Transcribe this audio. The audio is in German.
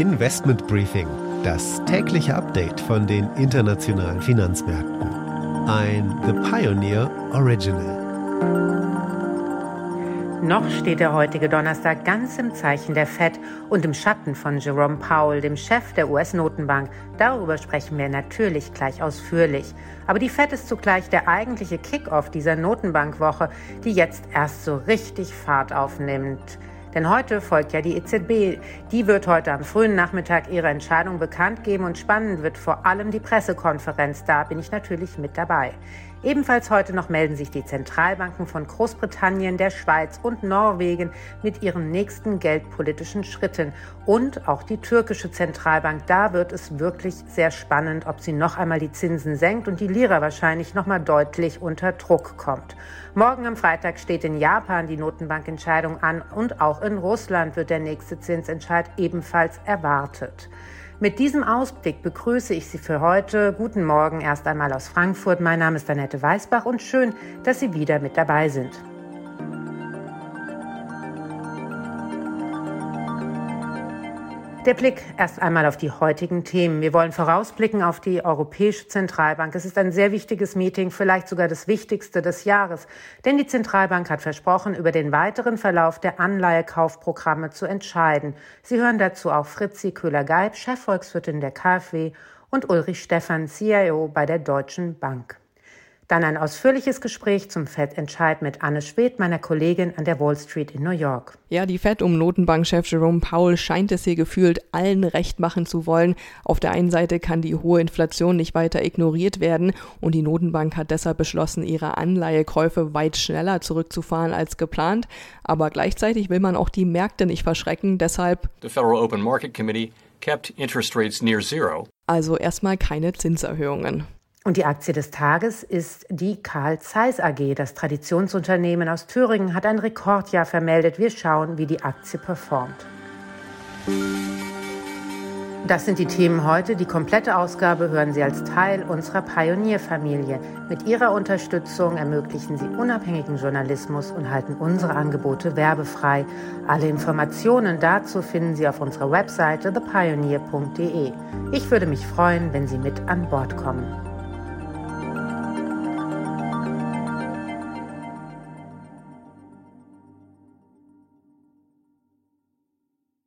Investment Briefing, das tägliche Update von den internationalen Finanzmärkten. Ein The Pioneer Original. Noch steht der heutige Donnerstag ganz im Zeichen der Fed und im Schatten von Jerome Powell, dem Chef der US-Notenbank. Darüber sprechen wir natürlich gleich ausführlich. Aber die Fed ist zugleich der eigentliche Kickoff dieser Notenbankwoche, die jetzt erst so richtig Fahrt aufnimmt. Denn heute folgt ja die EZB. Die wird heute am frühen Nachmittag ihre Entscheidung bekannt geben und spannend wird vor allem die Pressekonferenz. Da bin ich natürlich mit dabei. Ebenfalls heute noch melden sich die Zentralbanken von Großbritannien, der Schweiz und Norwegen mit ihren nächsten geldpolitischen Schritten. Und auch die türkische Zentralbank. Da wird es wirklich sehr spannend, ob sie noch einmal die Zinsen senkt und die Lira wahrscheinlich noch mal deutlich unter Druck kommt. Morgen am Freitag steht in Japan die Notenbankentscheidung an und auch in Russland wird der nächste Zinsentscheid ebenfalls erwartet. Mit diesem Ausblick begrüße ich Sie für heute. Guten Morgen erst einmal aus Frankfurt. Mein Name ist Annette Weißbach und schön, dass Sie wieder mit dabei sind. Der Blick erst einmal auf die heutigen Themen. Wir wollen vorausblicken auf die Europäische Zentralbank. Es ist ein sehr wichtiges Meeting, vielleicht sogar das wichtigste des Jahres. Denn die Zentralbank hat versprochen, über den weiteren Verlauf der Anleihekaufprogramme zu entscheiden. Sie hören dazu auch Fritzi Köhler-Geib, Chefvolkswirtin der KfW und Ulrich Stephan, CIO bei der Deutschen Bank. Dann ein ausführliches Gespräch zum FED-Entscheid mit Anne Schwedt, meiner Kollegin an der Wall Street in New York. Ja, die FED um Notenbankchef Jerome Powell scheint es hier gefühlt allen recht machen zu wollen. Auf der einen Seite kann die hohe Inflation nicht weiter ignoriert werden und die Notenbank hat deshalb beschlossen, ihre Anleihekäufe weit schneller zurückzufahren als geplant. Aber gleichzeitig will man auch die Märkte nicht verschrecken, deshalb The Federal Open Market Committee kept interest rates near zero. Also erstmal keine Zinserhöhungen. Und die Aktie des Tages ist die Karl Zeiss AG. Das Traditionsunternehmen aus Thüringen hat ein Rekordjahr vermeldet. Wir schauen, wie die Aktie performt. Das sind die Themen heute. Die komplette Ausgabe hören Sie als Teil unserer Pionierfamilie. Mit Ihrer Unterstützung ermöglichen Sie unabhängigen Journalismus und halten unsere Angebote werbefrei. Alle Informationen dazu finden Sie auf unserer Webseite thepioneer.de. Ich würde mich freuen, wenn Sie mit an Bord kommen.